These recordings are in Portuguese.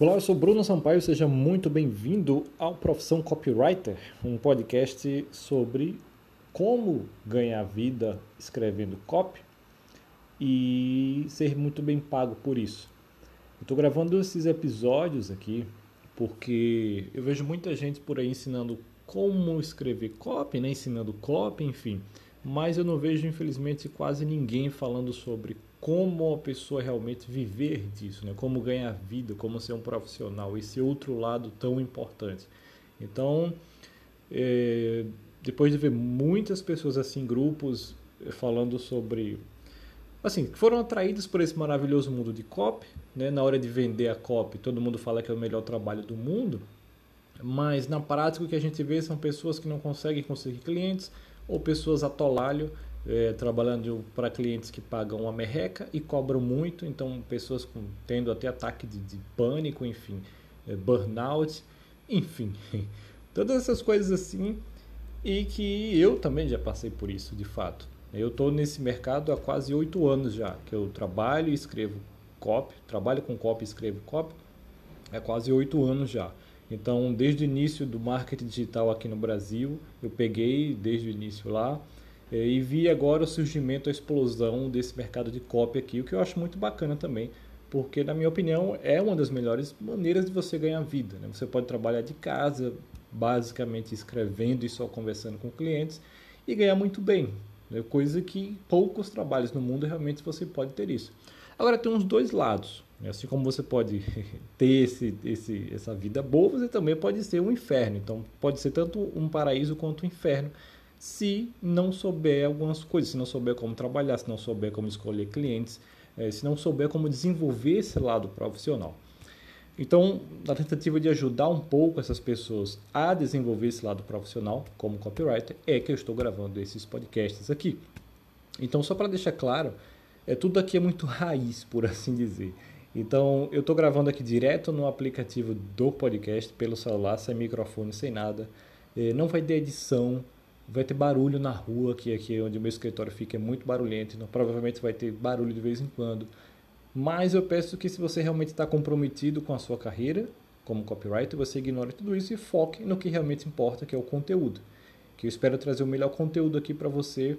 Olá, eu sou Bruno Sampaio, seja muito bem-vindo ao Profissão Copywriter, um podcast sobre como ganhar vida escrevendo copy e ser muito bem pago por isso. Estou gravando esses episódios aqui porque eu vejo muita gente por aí ensinando como escrever copy, né? ensinando copy, enfim, mas eu não vejo, infelizmente, quase ninguém falando sobre como a pessoa realmente viver disso, né? como ganhar vida, como ser um profissional, esse outro lado tão importante. Então, é, depois de ver muitas pessoas assim, grupos é, falando sobre, assim, que foram atraídas por esse maravilhoso mundo de copy, né? na hora de vender a copy, todo mundo fala que é o melhor trabalho do mundo, mas na prática o que a gente vê são pessoas que não conseguem conseguir clientes ou pessoas atolalho é, trabalhando para clientes que pagam uma merreca e cobram muito, então pessoas com, tendo até ataque de, de pânico, enfim, é, burnout, enfim, todas essas coisas assim e que eu também já passei por isso, de fato. Eu estou nesse mercado há quase oito anos já, que eu trabalho e escrevo copy, trabalho com copy e escrevo copy há quase oito anos já. Então, desde o início do marketing digital aqui no Brasil, eu peguei desde o início lá, e vi agora o surgimento, a explosão desse mercado de cópia aqui, o que eu acho muito bacana também, porque na minha opinião é uma das melhores maneiras de você ganhar vida. Né? Você pode trabalhar de casa, basicamente escrevendo e só conversando com clientes e ganhar muito bem, né? coisa que poucos trabalhos no mundo realmente você pode ter isso. Agora tem uns dois lados. Né? Assim como você pode ter esse, esse, essa vida boa, você também pode ser um inferno. Então pode ser tanto um paraíso quanto um inferno se não souber algumas coisas, se não souber como trabalhar, se não souber como escolher clientes, é, se não souber como desenvolver esse lado profissional. Então, na tentativa de ajudar um pouco essas pessoas a desenvolver esse lado profissional como copywriter, é que eu estou gravando esses podcasts aqui. Então, só para deixar claro, é, tudo aqui é muito raiz, por assim dizer. Então, eu estou gravando aqui direto no aplicativo do podcast, pelo celular, sem microfone, sem nada. É, não vai ter edição, vai ter barulho na rua, que aqui onde o meu escritório fica é muito barulhento, então provavelmente vai ter barulho de vez em quando. Mas eu peço que se você realmente está comprometido com a sua carreira como copywriter, você ignore tudo isso e foque no que realmente importa, que é o conteúdo. Que eu espero trazer o melhor conteúdo aqui para você,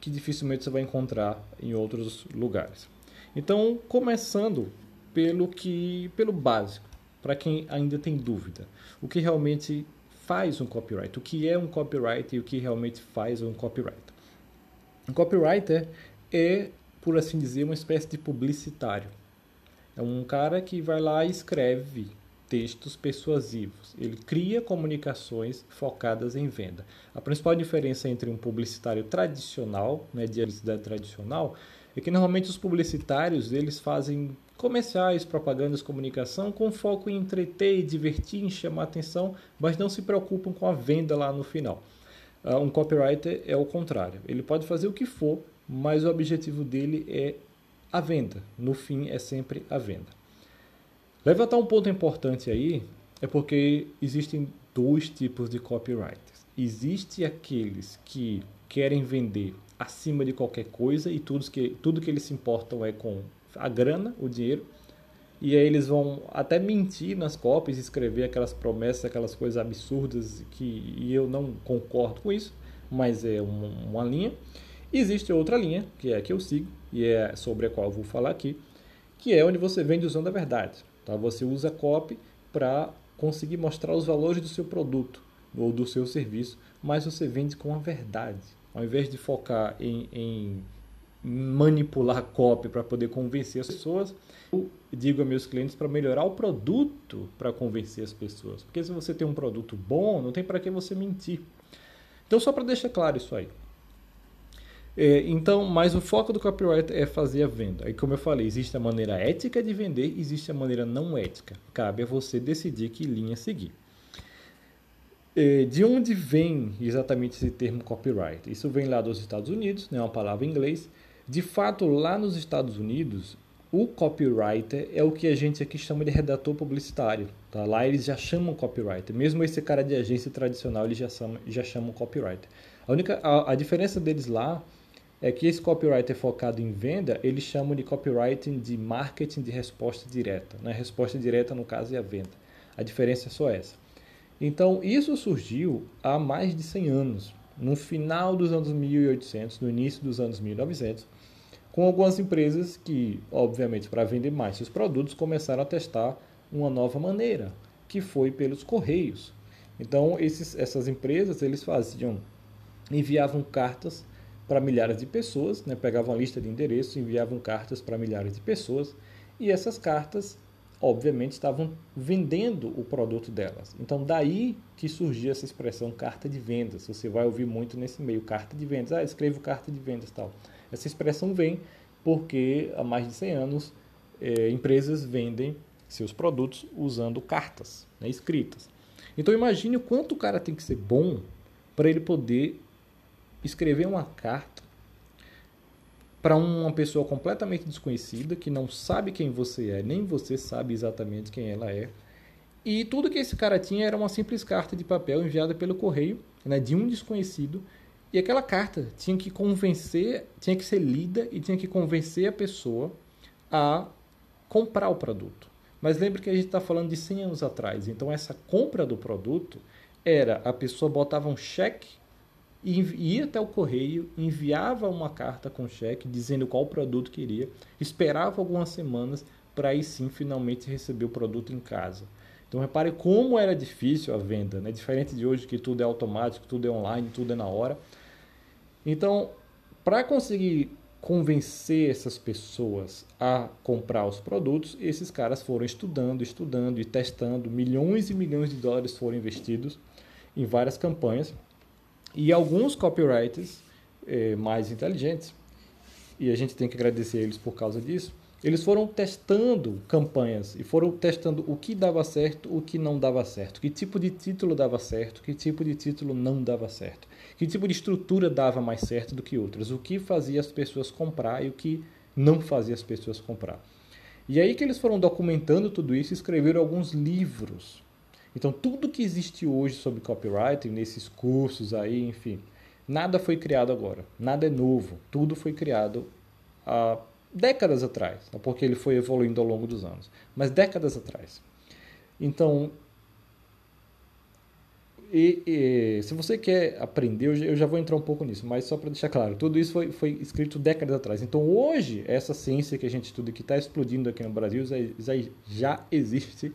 que dificilmente você vai encontrar em outros lugares. Então, começando pelo que pelo básico, para quem ainda tem dúvida, o que realmente faz um copyright, o que é um copyright e o que realmente faz um copyright. Um copywriter é, por assim dizer, uma espécie de publicitário. É um cara que vai lá e escreve textos persuasivos. Ele cria comunicações focadas em venda. A principal diferença entre um publicitário tradicional, né, de publicidade tradicional, é que normalmente os publicitários eles fazem comerciais, propagandas, comunicação com foco em entreter, divertir, chamar atenção, mas não se preocupam com a venda lá no final. Uh, um copywriter é o contrário. Ele pode fazer o que for, mas o objetivo dele é a venda. No fim, é sempre a venda. Levantar um ponto importante aí é porque existem dois tipos de copywriters. Existe aqueles que querem vender acima de qualquer coisa e tudo que, tudo que eles se importam é com a grana, o dinheiro. E aí eles vão até mentir nas cópias, escrever aquelas promessas, aquelas coisas absurdas que e eu não concordo com isso, mas é uma, uma linha. Existe outra linha, que é a que eu sigo, e é sobre a qual eu vou falar aqui, que é onde você vende usando a verdade. Tá? Você usa copy para conseguir mostrar os valores do seu produto ou do seu serviço, mas você vende com a verdade. Ao invés de focar em, em manipular copy para poder convencer as pessoas, eu digo a meus clientes para melhorar o produto para convencer as pessoas. Porque se você tem um produto bom, não tem para que você mentir. Então, só para deixar claro isso aí. É, então, mas o foco do copyright é fazer a venda. Aí, como eu falei, existe a maneira ética de vender, existe a maneira não ética. Cabe a você decidir que linha seguir. É, de onde vem exatamente esse termo copyright? Isso vem lá dos Estados Unidos, é né, uma palavra em inglês. De fato, lá nos Estados Unidos, o copywriter é o que a gente aqui chama de redator publicitário. Tá? Lá eles já chamam copywriter. Mesmo esse cara de agência tradicional, eles já chamam, já chamam copywriter. A, única, a, a diferença deles lá é que esse copywriter focado em venda, eles chamam de copywriting de marketing de resposta direta. Né? Resposta direta, no caso, é a venda. A diferença é só essa. Então, isso surgiu há mais de 100 anos, no final dos anos 1800, no início dos anos 1900, com algumas empresas que, obviamente, para vender mais seus produtos, começaram a testar uma nova maneira, que foi pelos correios. Então, esses, essas empresas eles faziam, enviavam cartas para milhares de pessoas, né? pegavam a lista de endereços, enviavam cartas para milhares de pessoas, e essas cartas, obviamente, estavam vendendo o produto delas. Então, daí que surgiu essa expressão carta de vendas. Você vai ouvir muito nesse meio, carta de vendas. Ah, escrevo carta de vendas tal. Essa expressão vem porque há mais de 100 anos eh, empresas vendem seus produtos usando cartas né, escritas. Então imagine o quanto o cara tem que ser bom para ele poder escrever uma carta para uma pessoa completamente desconhecida que não sabe quem você é, nem você sabe exatamente quem ela é. E tudo que esse cara tinha era uma simples carta de papel enviada pelo correio, né, de um desconhecido, e aquela carta tinha que convencer, tinha que ser lida e tinha que convencer a pessoa a comprar o produto. Mas lembre que a gente está falando de 100 anos atrás. Então, essa compra do produto era a pessoa botava um cheque ia até o correio, enviava uma carta com cheque dizendo qual produto queria, esperava algumas semanas para aí sim finalmente receber o produto em casa. Então repare como era difícil a venda, né? diferente de hoje que tudo é automático, tudo é online, tudo é na hora. Então, para conseguir convencer essas pessoas a comprar os produtos, esses caras foram estudando, estudando e testando. Milhões e milhões de dólares foram investidos em várias campanhas. E alguns copywriters eh, mais inteligentes, e a gente tem que agradecer eles por causa disso, eles foram testando campanhas e foram testando o que dava certo, o que não dava certo, que tipo de título dava certo, que tipo de título não dava certo, que tipo de estrutura dava mais certo do que outras, o que fazia as pessoas comprar e o que não fazia as pessoas comprar. E aí que eles foram documentando tudo isso e escreveram alguns livros. Então, tudo que existe hoje sobre copywriting, nesses cursos aí, enfim, nada foi criado agora, nada é novo, tudo foi criado há décadas atrás, é porque ele foi evoluindo ao longo dos anos, mas décadas atrás. Então, e, e, se você quer aprender, eu já vou entrar um pouco nisso, mas só para deixar claro, tudo isso foi, foi, escrito décadas atrás. Então, hoje, essa ciência que a gente estuda, que está explodindo aqui no Brasil, já, já existe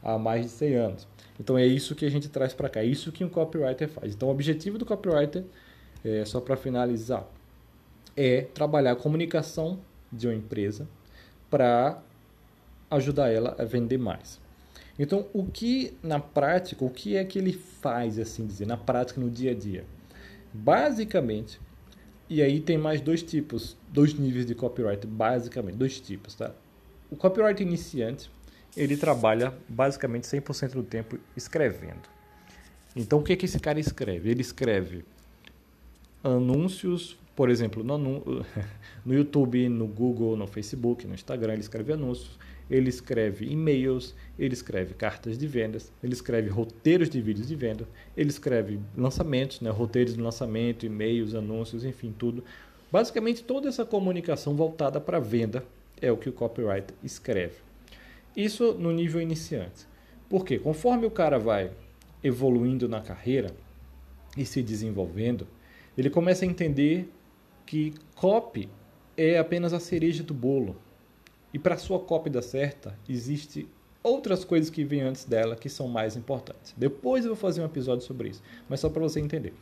há mais de 100 anos. Então, é isso que a gente traz para cá, é isso que um copywriter faz. Então, o objetivo do copywriter, é, só para finalizar, é trabalhar a comunicação de uma empresa para ajudar ela a vender mais. Então, o que na prática, o que é que ele faz, assim dizer, na prática, no dia a dia? Basicamente, e aí tem mais dois tipos, dois níveis de copyright, basicamente, dois tipos, tá? O copyright iniciante, ele trabalha basicamente 100% do tempo escrevendo. Então, o que é que esse cara escreve? Ele escreve anúncios por exemplo, no, no YouTube, no Google, no Facebook, no Instagram, ele escreve anúncios, ele escreve e-mails, ele escreve cartas de vendas, ele escreve roteiros de vídeos de venda, ele escreve lançamentos, né, roteiros de lançamento, e-mails, anúncios, enfim, tudo. Basicamente, toda essa comunicação voltada para venda é o que o copyright escreve. Isso no nível iniciante. Porque conforme o cara vai evoluindo na carreira e se desenvolvendo, ele começa a entender que copy é apenas a cereja do bolo. E para sua copy dar certa, existe outras coisas que vêm antes dela que são mais importantes. Depois eu vou fazer um episódio sobre isso, mas só para você entender.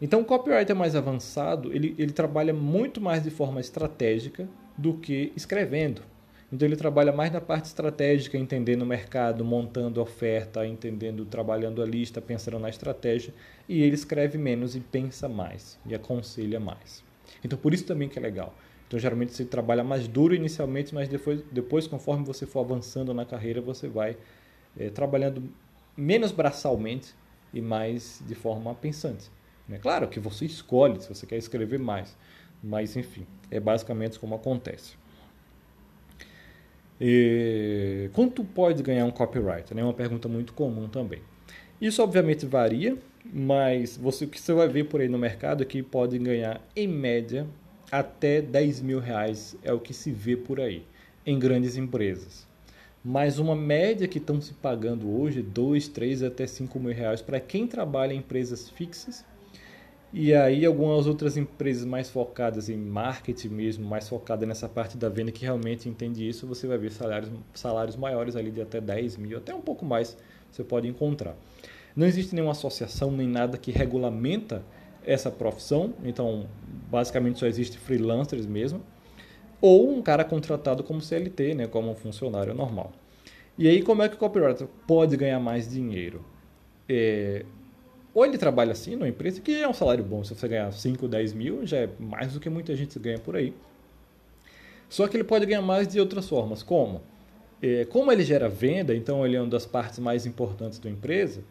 Então, o copywriter mais avançado, ele, ele trabalha muito mais de forma estratégica do que escrevendo. Então, ele trabalha mais na parte estratégica, entendendo o mercado, montando a oferta, entendendo, trabalhando a lista, pensando na estratégia. E ele escreve menos e pensa mais, e aconselha mais. Então, por isso também que é legal. Então, geralmente você trabalha mais duro inicialmente, mas depois, depois conforme você for avançando na carreira, você vai é, trabalhando menos braçalmente e mais de forma pensante. Né? Claro que você escolhe se você quer escrever mais, mas enfim, é basicamente como acontece. E, quanto pode ganhar um copywriter? É uma pergunta muito comum também. Isso obviamente varia, mas você, o que você vai ver por aí no mercado é que pode ganhar, em média, até 10 mil reais é o que se vê por aí, em grandes empresas. Mas uma média que estão se pagando hoje, 2, 3 até 5 mil reais para quem trabalha em empresas fixas. E aí algumas outras empresas mais focadas em marketing mesmo, mais focadas nessa parte da venda que realmente entende isso, você vai ver salários, salários maiores ali de até 10 mil, até um pouco mais você pode encontrar. Não existe nenhuma associação nem nada que regulamenta essa profissão, então basicamente só existe freelancers mesmo, ou um cara contratado como CLT, né, como um funcionário normal. E aí como é que o copywriter pode ganhar mais dinheiro? É, ou ele trabalha assim numa empresa, que é um salário bom, se você ganhar 5, 10 mil, já é mais do que muita gente ganha por aí. Só que ele pode ganhar mais de outras formas, como? É, como ele gera venda, então ele é uma das partes mais importantes da empresa,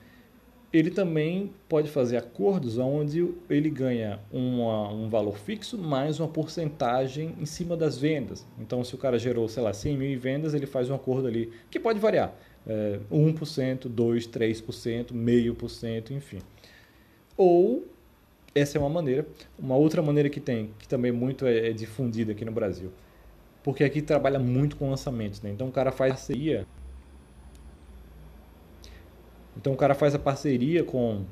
ele também pode fazer acordos onde ele ganha uma, um valor fixo mais uma porcentagem em cima das vendas. Então, se o cara gerou, sei lá, 100 mil em vendas, ele faz um acordo ali que pode variar. É, 1%, 2%, 3%, meio por cento, enfim. Ou, essa é uma maneira. Uma outra maneira que tem, que também muito é, é difundida aqui no Brasil. Porque aqui trabalha muito com lançamentos. Né? Então, o cara faz parceria então o cara faz a parceria com,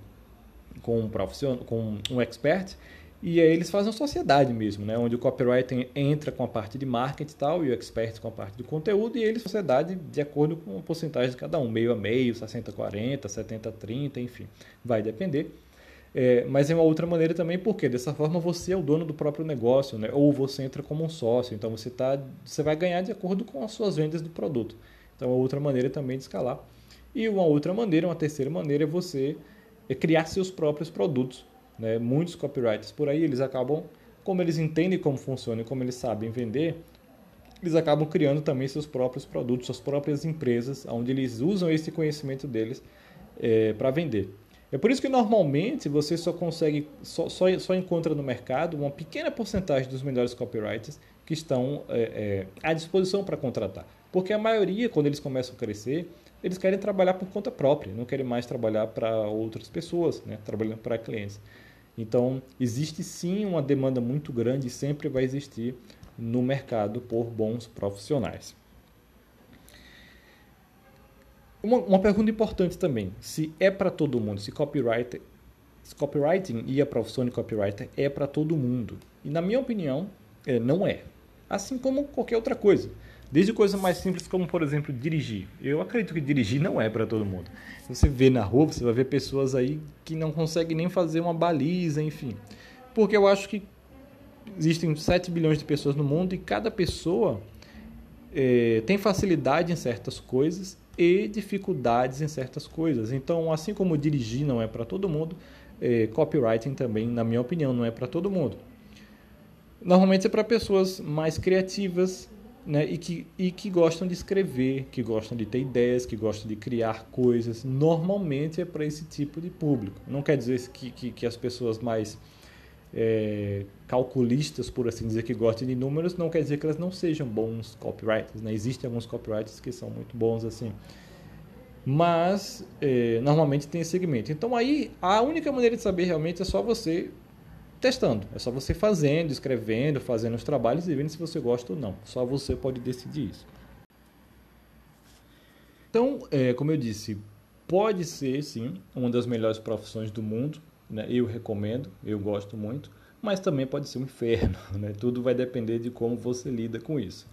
com um profissional, com um expert, e aí eles fazem uma sociedade mesmo, né? onde o copywriter entra com a parte de marketing e tal, e o expert com a parte de conteúdo, e eles sociedade de acordo com a porcentagem de cada um, meio a meio, 60-40, 70-30, enfim, vai depender. É, mas é uma outra maneira também, porque dessa forma você é o dono do próprio negócio, né? ou você entra como um sócio, então você, tá, você vai ganhar de acordo com as suas vendas do produto. Então é outra maneira também de escalar. E uma outra maneira, uma terceira maneira é você é criar seus próprios produtos. Né? Muitos copywriters por aí, eles acabam, como eles entendem como funciona e como eles sabem vender, eles acabam criando também seus próprios produtos, suas próprias empresas, onde eles usam esse conhecimento deles é, para vender. É por isso que normalmente você só consegue, só, só, só, encontra no mercado uma pequena porcentagem dos melhores copywriters que estão é, é, à disposição para contratar. Porque a maioria, quando eles começam a crescer, eles querem trabalhar por conta própria, não querem mais trabalhar para outras pessoas, né? trabalhando para clientes. Então, existe sim uma demanda muito grande e sempre vai existir no mercado por bons profissionais. Uma, uma pergunta importante também: se é para todo mundo, se copywriter, se copywriting e a profissão de copywriter é para todo mundo? E na minha opinião, é, não é. Assim como qualquer outra coisa. Desde coisas mais simples como, por exemplo, dirigir. Eu acredito que dirigir não é para todo mundo. Você vê na rua, você vai ver pessoas aí que não conseguem nem fazer uma baliza, enfim. Porque eu acho que existem 7 bilhões de pessoas no mundo e cada pessoa é, tem facilidade em certas coisas e dificuldades em certas coisas. Então, assim como dirigir não é para todo mundo, é, copywriting também, na minha opinião, não é para todo mundo. Normalmente é para pessoas mais criativas, né? e, que, e que gostam de escrever, que gostam de ter ideias, que gostam de criar coisas. Normalmente é para esse tipo de público. Não quer dizer que, que, que as pessoas mais é, calculistas, por assim dizer, que gostam de números, não quer dizer que elas não sejam bons copywriters. Né? Existem alguns copywriters que são muito bons assim. Mas é, normalmente tem esse segmento. Então aí a única maneira de saber realmente é só você testando. É só você fazendo, escrevendo, fazendo os trabalhos e vendo se você gosta ou não. Só você pode decidir isso. Então, é, como eu disse, pode ser sim uma das melhores profissões do mundo. Né? Eu recomendo, eu gosto muito, mas também pode ser um inferno. Né? Tudo vai depender de como você lida com isso.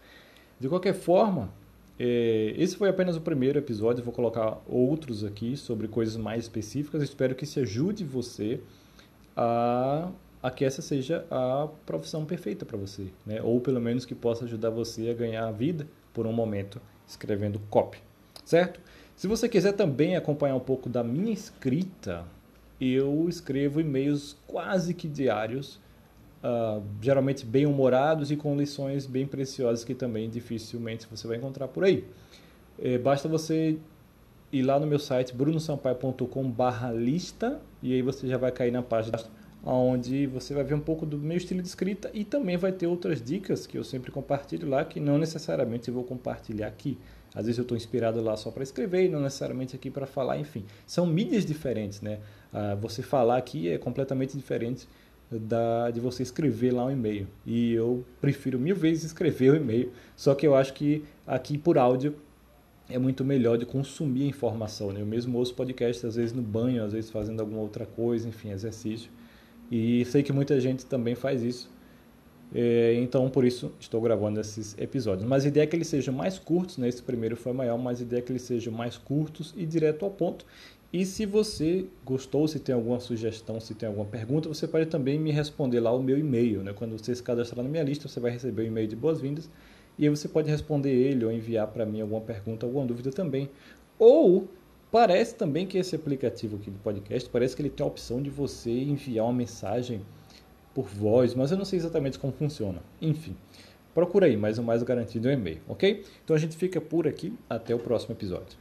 De qualquer forma, é, esse foi apenas o primeiro episódio. Eu vou colocar outros aqui sobre coisas mais específicas. espero que isso ajude você a a que essa seja a profissão perfeita para você, né? ou pelo menos que possa ajudar você a ganhar a vida por um momento escrevendo copy, certo? Se você quiser também acompanhar um pouco da minha escrita, eu escrevo e-mails quase que diários, uh, geralmente bem humorados e com lições bem preciosas que também dificilmente você vai encontrar por aí. É, basta você ir lá no meu site brunosampaio.com/lista e aí você já vai cair na página onde você vai ver um pouco do meu estilo de escrita e também vai ter outras dicas que eu sempre compartilho lá, que não necessariamente eu vou compartilhar aqui. Às vezes eu estou inspirado lá só para escrever e não necessariamente aqui para falar, enfim. São mídias diferentes, né? Ah, você falar aqui é completamente diferente da, de você escrever lá um e-mail. E eu prefiro mil vezes escrever o e-mail, só que eu acho que aqui por áudio é muito melhor de consumir informação. Né? Eu mesmo ouço podcast, às vezes no banho, às vezes fazendo alguma outra coisa, enfim, exercício. E sei que muita gente também faz isso. É, então, por isso, estou gravando esses episódios. Mas a ideia é que eles sejam mais curtos, né? esse primeiro foi maior, mas a ideia é que eles sejam mais curtos e direto ao ponto. E se você gostou, se tem alguma sugestão, se tem alguma pergunta, você pode também me responder lá o meu e-mail. Né? Quando você se cadastrar na minha lista, você vai receber o um e-mail de boas-vindas e aí você pode responder ele ou enviar para mim alguma pergunta, alguma dúvida também. Ou parece também que esse aplicativo aqui do podcast, parece que ele tem a opção de você enviar uma mensagem por voz, mas eu não sei exatamente como funciona. Enfim, procura aí, mas o mais garantido é o e-mail, ok? Então a gente fica por aqui, até o próximo episódio.